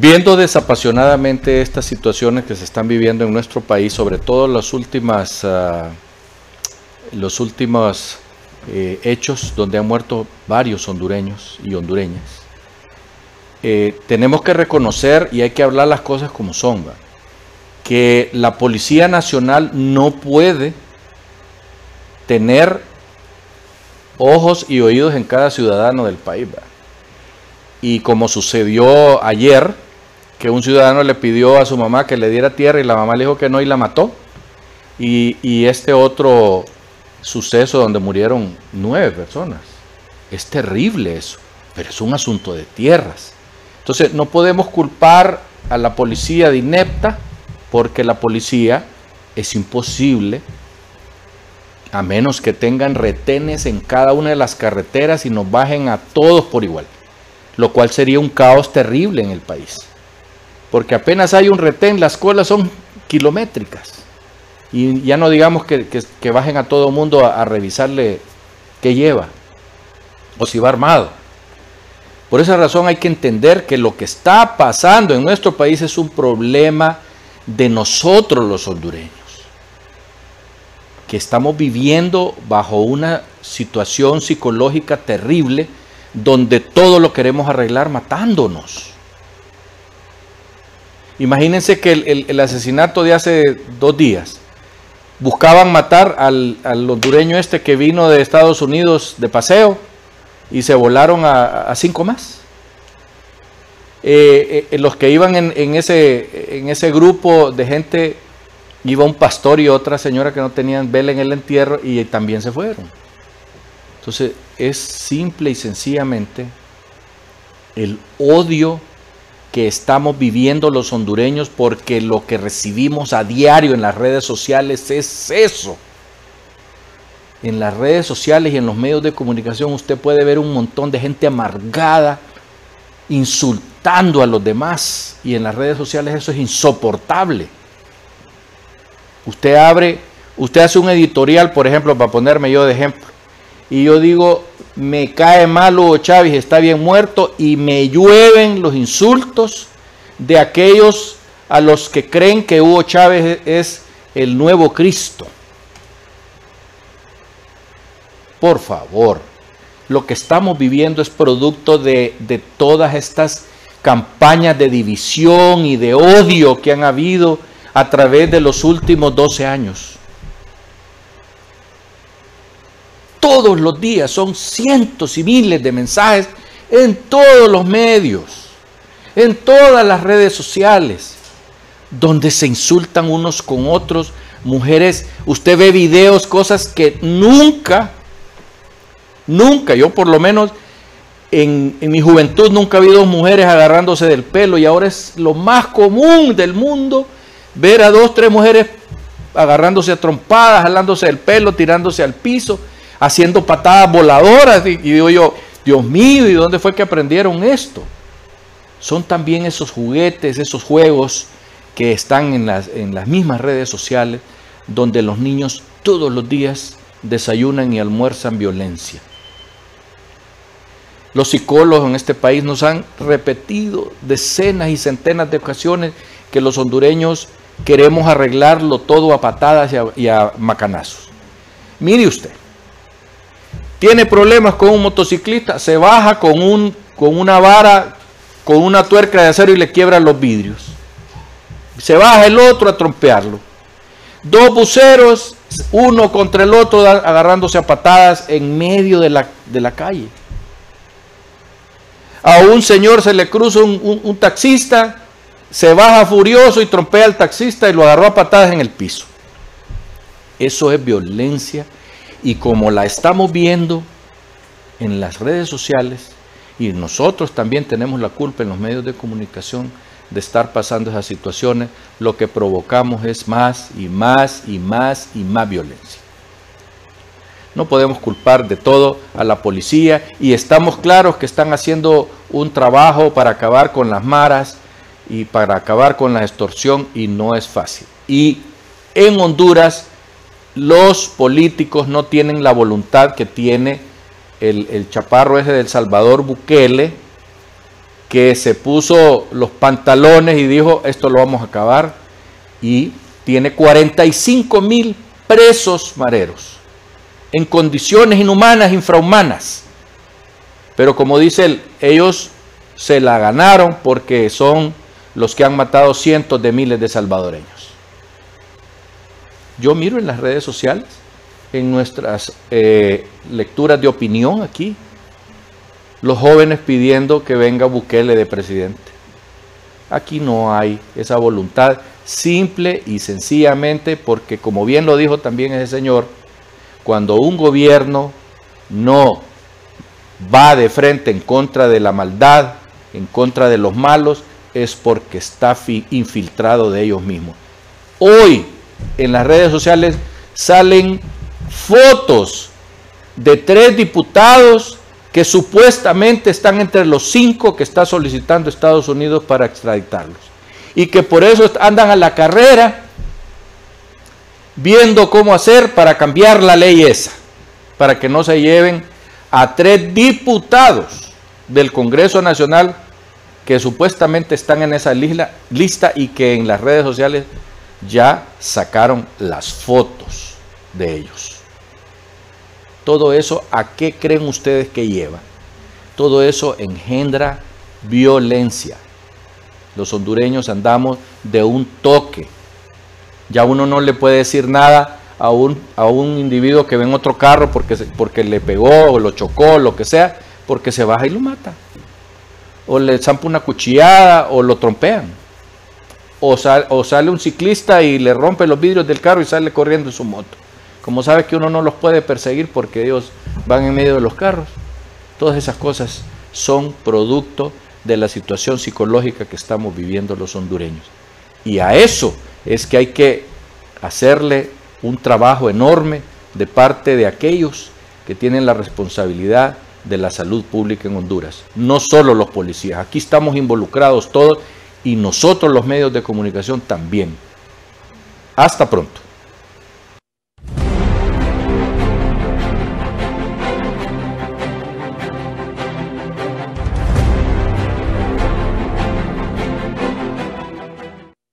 Viendo desapasionadamente estas situaciones que se están viviendo en nuestro país, sobre todo las últimas, ah, los últimos eh, hechos donde han muerto varios hondureños y hondureñas, eh, tenemos que reconocer y hay que hablar las cosas como son, que la Policía Nacional no puede tener ojos y oídos en cada ciudadano del país. Y como sucedió ayer, que un ciudadano le pidió a su mamá que le diera tierra y la mamá le dijo que no y la mató. Y, este otro suceso donde murieron nueve personas. Es terrible eso, pero es un asunto de tierras. Entonces no podemos culpar a la policía de inepta porque la policía es imposible a menos que tengan retenes en cada una de las carreteras y nos bajen a todos por igual lo cual sería un caos terrible en el país. Porque apenas hay un retén, las colas son kilométricas. Y ya no digamos que, bajen a todo mundo a, a revisarle qué lleva o si va armado. Por esa razón hay que entender que lo que está pasando en nuestro país es un problema de nosotros los hondureños, que estamos viviendo bajo una situación psicológica terrible donde todo lo queremos arreglar matándonos. Imagínense que el, asesinato de hace dos días, buscaban matar al, hondureño este que vino de Estados Unidos de paseo y se volaron a, cinco más. Eh, eh, los que iban en, ese, en ese grupo de gente, iba un pastor y otra señora que no tenían vela en el entierro y también se fueron. Entonces es simple y sencillamente el odio que estamos viviendo los hondureños porque lo que recibimos a diario en las redes sociales es eso. En las redes sociales y en los medios de comunicación usted puede ver un montón de gente amargada, insultando a los demás. Y en las redes sociales eso es insoportable. Usted abre, usted hace un editorial, por ejemplo, para ponerme yo de ejemplo y yo digo, me cae mal Hugo Chávez, está bien muerto, y me llueven los insultos de aquellos a los que creen que Hugo Chávez es el nuevo Cristo. Por favor, lo que estamos viviendo es producto de, de todas estas campañas de división y de odio que han habido a través de los últimos 12 años. Todos los días, son cientos y miles de mensajes en todos los medios, en todas las redes sociales, donde se insultan unos con otros. Mujeres, usted ve videos, cosas que nunca, nunca, yo por lo menos en, mi juventud nunca vi dos mujeres agarrándose del pelo y ahora es lo más común del mundo ver a dos, tres mujeres agarrándose a trompadas, jalándose del pelo, tirándose al piso haciendo patadas voladoras. Y, digo yo, Dios mío, ¿y dónde fue que aprendieron esto? Son también esos juguetes, esos juegos que están en las, en las mismas redes sociales, donde los niños todos los días desayunan y almuerzan violencia. Los psicólogos en este país nos han repetido decenas y centenas de ocasiones que los hondureños queremos arreglarlo todo a patadas y a, y a macanazos. Mire usted, tiene problemas con un motociclista, se baja con, un, con una vara, con una tuerca de acero y le quiebra los vidrios. Se baja el otro a trompearlo. Dos buceros, uno contra el otro, agarrándose a patadas en medio de la, de la calle. A un señor se le cruza un, un taxista, se baja furioso y trompea al taxista y lo agarró a patadas en el piso. Eso es violencia y como la estamos viendo en las redes sociales, y nosotros también tenemos la culpa en los medios de comunicación de estar pasando esas situaciones, lo que provocamos es más y más y más y más violencia. No podemos culpar de todo a la policía y estamos claros que están haciendo un trabajo para acabar con las maras y para acabar con la extorsión y no es fácil. Y en Honduras los políticos no tienen la voluntad que tiene el, chaparro ese del Salvador Bukele que se puso los pantalones y dijo, esto lo vamos a acabar, y tiene 45 mil presos mareros, en condiciones inhumanas, infrahumanas. Pero como dice él, ellos se la ganaron porque son los que han matado cientos de miles de salvadoreños. Yo miro en las redes sociales, en nuestras eh, lecturas de opinión aquí, los jóvenes pidiendo que venga Bukele de presidente. Aquí no hay esa voluntad, simple y sencillamente porque, como bien lo dijo también ese señor, cuando un gobierno no va de frente en contra de la maldad, en contra de los malos, es porque está infiltrado de ellos mismos. Hoy en las redes sociales salen fotos de tres diputados que supuestamente están entre los cinco que está solicitando Estados Unidos para extraditarlos. Y que por eso andan a la carrera viendo cómo hacer para cambiar la ley esa, para que no se lleven a tres diputados del Congreso Nacional que supuestamente están en esa lista y que en las redes sociales ya sacaron las fotos de ellos. Todo eso, ¿a qué creen ustedes que lleva? Todo eso engendra violencia. Los hondureños andamos de un toque. Ya uno no le puede decir nada a un, a un individuo que ve en otro carro porque, porque le pegó o lo chocó, lo que sea, porque se baja y lo mata. O le zampa una cuchillada o lo trompean. O, sale un ciclista y le rompe los vidrios del carro y sale corriendo en su moto. Como sabe que uno no los puede perseguir porque ellos van en medio de los carros. Todas esas cosas son producto de la situación psicológica que estamos viviendo los hondureños. Y a eso es que hay que hacerle un trabajo enorme de parte de aquellos que tienen la responsabilidad de la salud pública en Honduras. No solo los policías, aquí estamos involucrados todos y nosotros los medios de comunicación también. Hasta pronto.